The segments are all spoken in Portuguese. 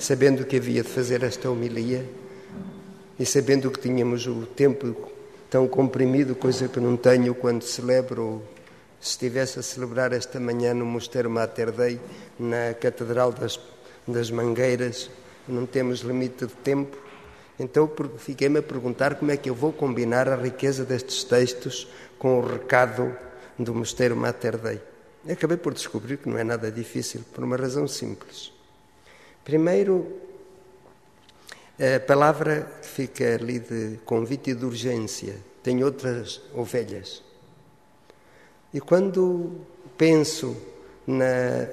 sabendo que havia de fazer esta homilia e sabendo que tínhamos o tempo tão comprimido, coisa que não tenho quando celebro, se estivesse a celebrar esta manhã no Mosteiro Mater Dei, na Catedral das, das Mangueiras, não temos limite de tempo. Então fiquei-me a perguntar como é que eu vou combinar a riqueza destes textos com o recado do Mosteiro Mater Dei. Acabei por descobrir que não é nada difícil, por uma razão simples. Primeiro, a palavra que fica ali de convite e de urgência tem outras ovelhas. E quando penso na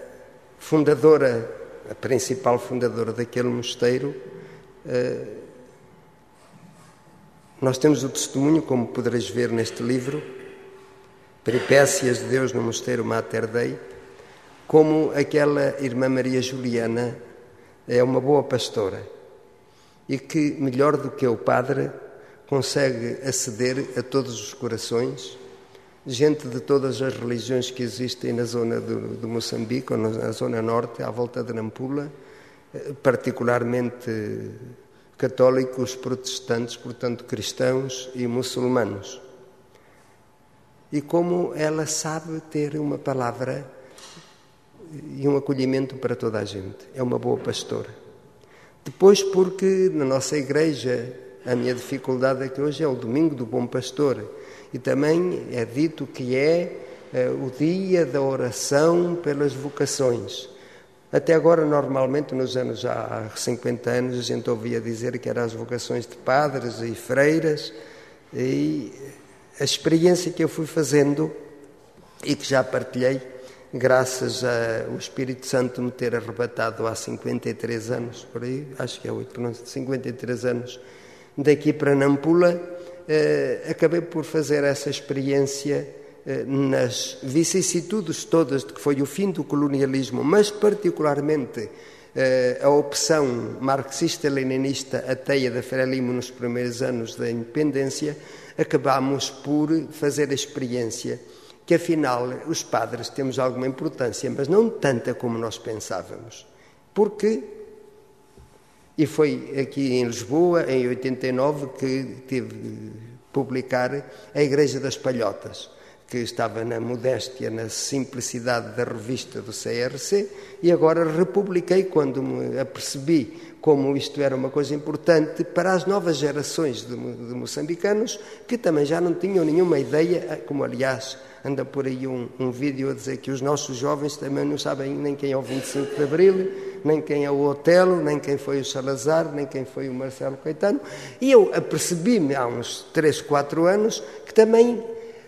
fundadora, a principal fundadora daquele mosteiro, eh, nós temos o testemunho, como podereis ver neste livro, Peripécias de Deus no Mosteiro Mater Dei, como aquela irmã Maria Juliana é uma boa pastora e que, melhor do que o padre, consegue aceder a todos os corações, gente de todas as religiões que existem na zona do, do Moçambique, ou na zona norte, à volta de Nampula, eh, particularmente católicos, protestantes, portanto cristãos e muçulmanos. E como ela sabe ter uma palavra e um acolhimento para toda a gente. É uma boa pastora. Depois, porque na nossa igreja a minha dificuldade é que hoje é o domingo do Bom Pastor e também é dito que é, é o dia da oração pelas vocações. Até agora, normalmente, nos anos há 50 anos, a gente ouvia dizer que eram as vocações de padres e freiras, e a experiência que eu fui fazendo e que já partilhei, graças ao Espírito Santo me ter arrebatado há 53 anos, por aí, acho que é 8, não, 53 anos, daqui para Nampula, eh, acabei por fazer essa experiência eh, nas vicissitudes todas de que foi o fim do colonialismo, mas particularmente eh, a opção marxista-leninista ateia da Frelimo nos primeiros anos da independência, acabamos por fazer a experiência que afinal os padres temos alguma importância, mas não tanta como nós pensávamos. Porque, e foi aqui em Lisboa, em 89, que tive de publicar a Igreja das Palhotas, que estava na modéstia, na simplicidade da revista do CRC, e agora republiquei quando me apercebi como isto era uma coisa importante para as novas gerações de, de moçambicanos que também já não tinham nenhuma ideia, como aliás anda por aí um, um, vídeo a dizer que os nossos jovens também não sabem nem quem é o 25 de Abril, nem quem é o Otelo, nem quem foi o Salazar, nem quem foi o Marcelo Caetano. E eu apercebi-me há uns 3, 4 anos que também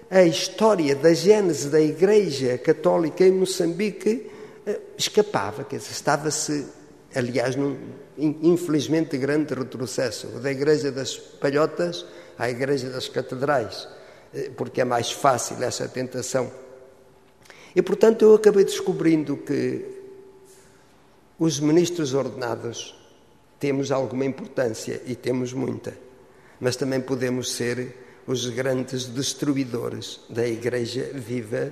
a história da gênese da Igreja Católica em Moçambique eh, escapava, quer dizer, estava-se, aliás, num infelizmente, grande retrocesso da Igreja das Palhotas à Igreja das Catedrais, porque é mais fácil essa tentação. E, portanto, eu acabei descobrindo que os ministros ordenados temos alguma importância e temos muita, mas também podemos ser os grandes destruidores da Igreja viva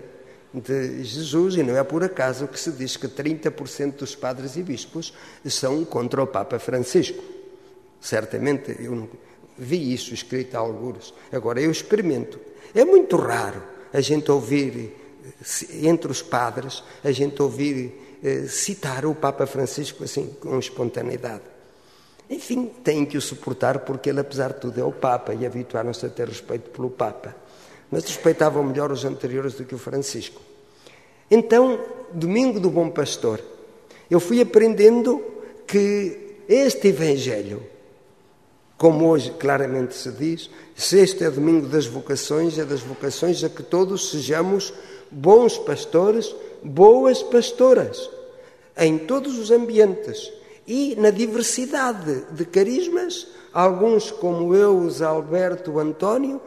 de Jesus, e não é por acaso que se diz que 30% dos padres e bispos são contra o Papa Francisco. Certamente eu vi isso escrito a alguns. Agora eu experimento. É muito raro a gente ouvir, entre os padres, a gente ouvir eh, citar o Papa Francisco assim com espontaneidade. Enfim, têm que o suportar porque ele, apesar de tudo, é o Papa e habituaram-se a ter respeito pelo Papa mas respeitavam melhor os anteriores do que o Francisco. Então, domingo do Bom Pastor, eu fui aprendendo que este Evangelho, como hoje claramente se diz, se este é domingo das vocações, é das vocações a que todos sejamos bons pastores, boas pastoras, em todos os ambientes e na diversidade de carismas, alguns como eu, os Alberto, António,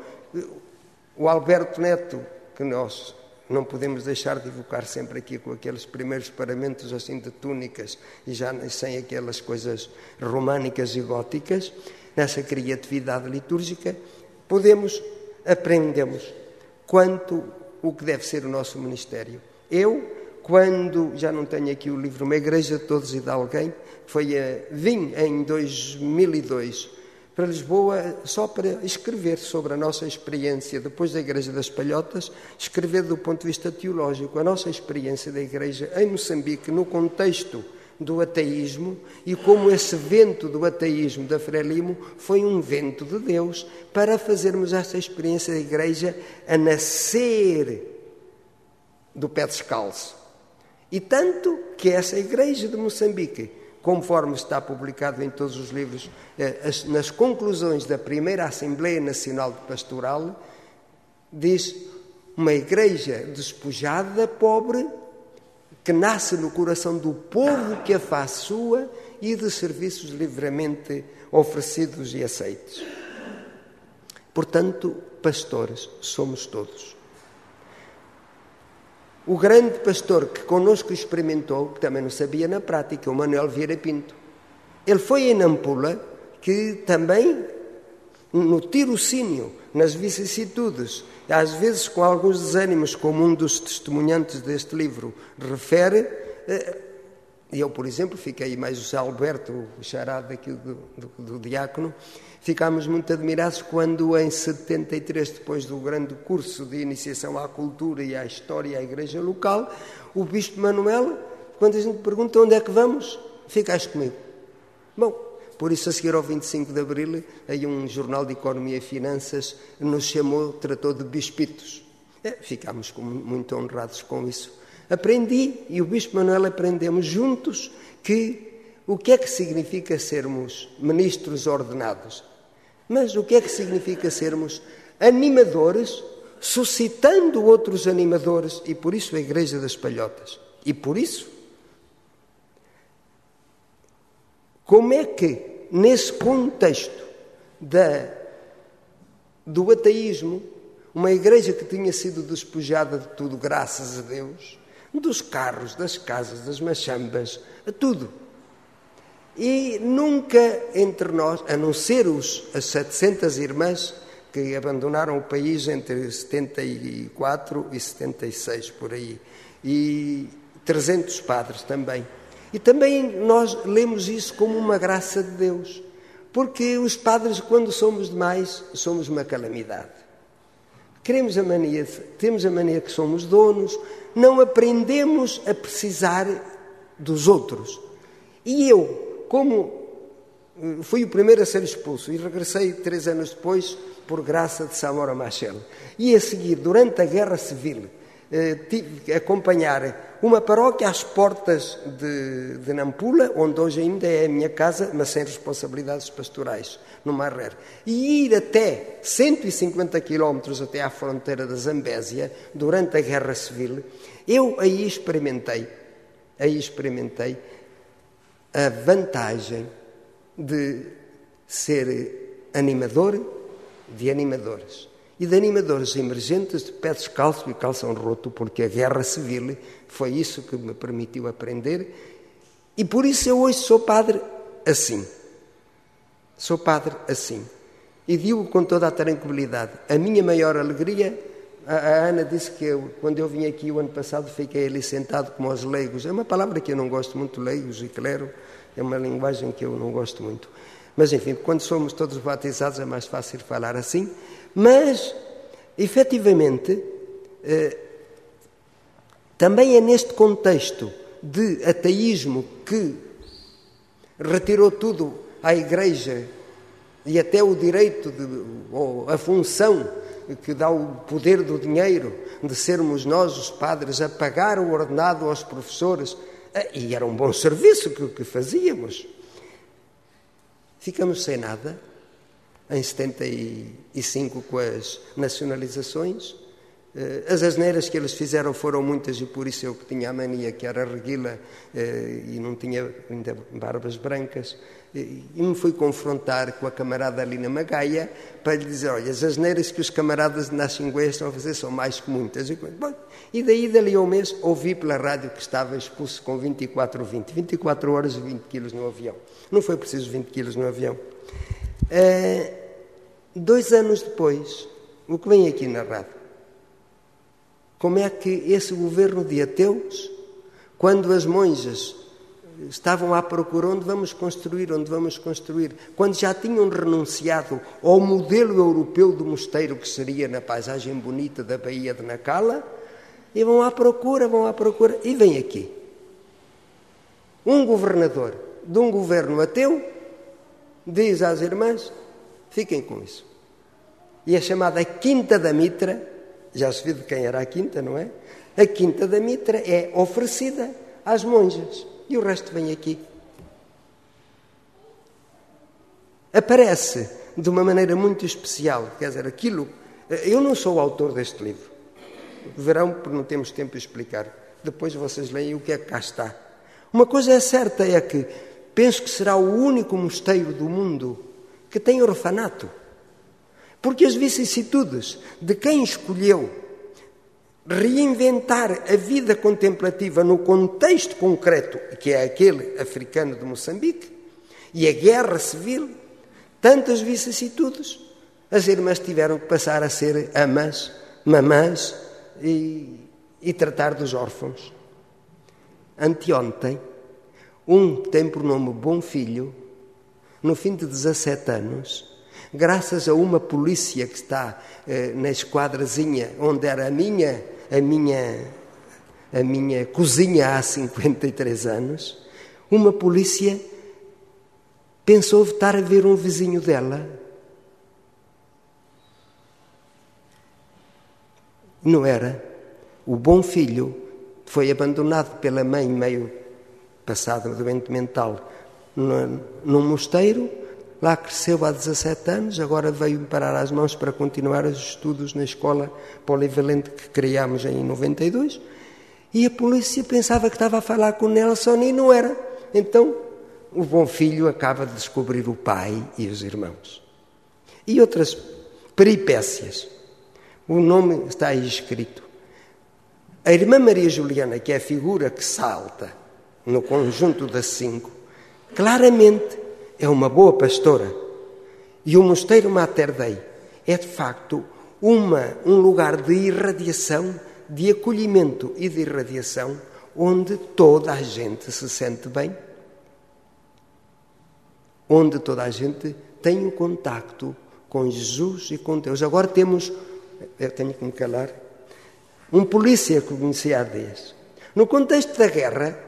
o Alberto Neto, que nós não podemos deixar de evocar sempre aqui com aqueles primeiros paramentos assim de túnicas e já sem aquelas coisas românicas e góticas, nessa criatividade litúrgica, podemos, aprendemos quanto o que deve ser o nosso ministério. Eu, quando, já não tenho aqui o livro, Uma Igreja de Todos e de Alguém, foi a, vim em 2002 para Lisboa só para escrever sobre a nossa experiência, depois da Igreja das Palhotas, escrever do ponto de vista teológico a nossa experiência da Igreja em Moçambique, no contexto do ateísmo e como esse vento do ateísmo da Frelimo foi um vento de Deus para fazermos esta experiência da Igreja a nascer do pé descalço. E tanto que essa Igreja de Moçambique conforme está publicado em todos os livros, eh, nas conclusões da primeira Assembleia Nacional de Pastoral, diz uma igreja despojada, pobre, que nasce no coração do povo que a faz sua e de serviços livremente oferecidos e aceitos. Portanto, pastores somos todos. O grande pastor que conosco experimentou, que também não sabia na prática, o Manuel Vieira Pinto. Ele foi em Nampula, que também, no tirocínio, nas vicissitudes, às vezes com alguns desânimos, como um dos testemunhantes deste livro refere, eh, eu, por exemplo, fiquei mais o Zé Alberto, o charado aqui do, do, do diácono, Ficámos muito admirados quando, em 73, depois do grande curso de iniciação à cultura e à história e à igreja local, o Bispo Manuel, quando a gente pergunta onde é que vamos, ficaste comigo. Bom, por isso, a seguir ao 25 de Abril, aí um jornal de Economia e Finanças nos chamou, tratou de bispitos. É, ficámos muito honrados com isso. Aprendi, e o Bispo Manuel aprendemos juntos, que o que é que significa sermos ministros ordenados? Mas o que é que significa sermos animadores, suscitando outros animadores, e por isso a Igreja das Palhotas? E por isso, como é que, nesse contexto da, do ateísmo, uma igreja que tinha sido despojada de tudo, graças a Deus, dos carros, das casas, das machambas, a tudo, e nunca entre nós, a não ser os, as 700 irmãs que abandonaram o país entre 74 e 76, por aí, e 300 padres também. E também nós lemos isso como uma graça de Deus, porque os padres, quando somos demais, somos uma calamidade. Queremos a mania, temos a mania que somos donos, não aprendemos a precisar dos outros. E eu, como eh, fui o primeiro a ser expulso e regressei três anos depois por graça de Samora Machel. E a seguir, durante a Guerra Civil, tive que acompanhar uma paróquia às portas de, de, Nampula, onde hoje ainda é a minha casa, mas sem responsabilidades pastorais, no Marrer. E ir até 150 quilómetros até à fronteira da Zambésia, durante a Guerra Civil, eu aí experimentei, aí experimentei a vantagem de ser animador de animadores e de animadores emergentes de pé descalço e calção roto, porque a guerra civil foi isso que me permitiu aprender e por isso eu hoje sou padre assim. Sou padre assim. E digo com toda a tranquilidade: a minha maior alegria a, Ana disse que eu, quando eu vim aqui o ano passado, fiquei ali sentado como os leigos. É uma palavra que eu não gosto muito, leigos e clero, é uma linguagem que eu não gosto muito. Mas, enfim, quando somos todos batizados é mais fácil falar assim. Mas, efetivamente, eh, também é neste contexto de ateísmo que retirou tudo à Igreja e até o direito, de, ou a função que dá o poder do dinheiro, de sermos nós, os padres, a pagar o ordenado aos professores, eh, e era um bom serviço que, que fazíamos. Ficamos sem nada em 75 com as nacionalizações. Eh, as asneiras que eles fizeram foram muitas e por isso eu que tinha a mania que era reguila eh, e não tinha ainda barbas brancas e me fui confrontar com a camarada Lina Magaia para lhe dizer, olha, as asneiras que os camaradas de Naxingué estão a fazer são mais que muitas. E daí, dali a um mês, ouvi pela rádio que estava expulso com 24 ou 20. 24 horas e 20 quilos no avião. Não foi preciso 20 quilos no avião. É, dois anos depois, o que vem aqui narrado? Como é que esse governo de ateus Quando as monjas estavam à procura onde vamos construir, onde vamos construir, quando já tinham renunciado ao modelo europeu do mosteiro que seria na paisagem bonita da Baía de Nacala, e vão à procura, vão à procura, e vem aqui. Um governador de um governo ateu diz às irmãs: fiquem com isso. E a chamada Quinta da Mitra, já se viu de quem era a Quinta, não é? A Quinta da Mitra é oferecida às monjas e o resto vem aqui. Aparece de uma maneira muito especial, quer dizer, aquilo. Eu não sou o autor deste livro. Verão, porque não temos tempo de explicar. Depois vocês leem o que é que cá está. Uma coisa é certa é que penso que será o único mosteiro do mundo que tem orfanato. Porque as vicissitudes de quem escolheu reinventar a vida contemplativa no contexto concreto, que é aquele africano de Moçambique, e a guerra civil, tantas vicissitudes, as irmãs tiveram que passar a ser amas, mamãs e, e tratar dos órfãos. Anteontem, um tem por nome Bom Filho, no fim de 17 anos, graças a uma polícia que está eh, na esquadrazinha onde era a minha, a minha, a minha cozinha há 53 anos, uma polícia pensou estar a ver um vizinho dela. Não era. O bom filho foi abandonado pela mãe meio passada doente mental num mosteiro Lá cresceu há 17 anos, agora veio-me parar às mãos para continuar os estudos na escola polivalente que criámos em 92. E a polícia pensava que estava a falar com Nelson e não era. Então, o bom filho acaba de descobrir o pai e os irmãos. E outras peripécias. O nome está aí escrito. A irmã Maria Juliana, que é a figura que salta no conjunto das cinco, claramente é uma boa pastora. E o Mosteiro Mater Dei é, de facto, uma, um lugar de irradiação, de acolhimento e de irradiação, onde toda a gente se sente bem, onde toda a gente tem um contacto com Jesus e com Deus. Agora temos, eu tenho que me calar, um polícia que conheci há dias. No contexto da guerra,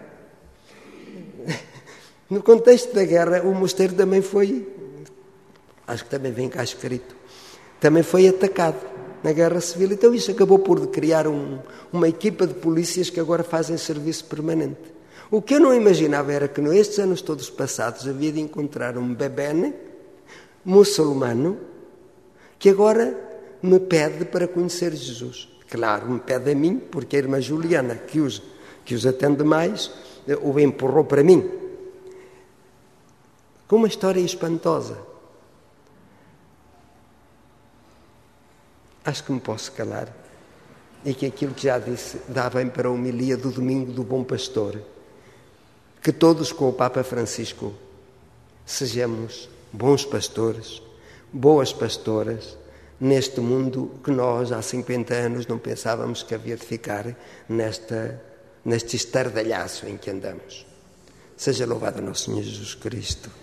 no contexto da guerra, o mosteiro também foi, acho que também vem cá escrito, também foi atacado na guerra civil. Então isso acabou por criar um, uma equipa de polícias que agora fazem serviço permanente. O que eu não imaginava era que nestes anos todos passados havia de encontrar um bebene muçulmano que agora me pede para conhecer Jesus. Claro, me pede a mim, porque a irmã Juliana, que os, que os atende mais, o empurrou para mim com uma história espantosa. Acho que me posso calar e que aquilo que já disse dá bem para a homilia do domingo do bom pastor. Que todos com o Papa Francisco sejamos bons pastores, boas pastoras, neste mundo que nós há 50 anos não pensávamos que havia de ficar nesta, neste estardalhaço em que andamos. Seja louvado nosso Senhor Jesus Cristo.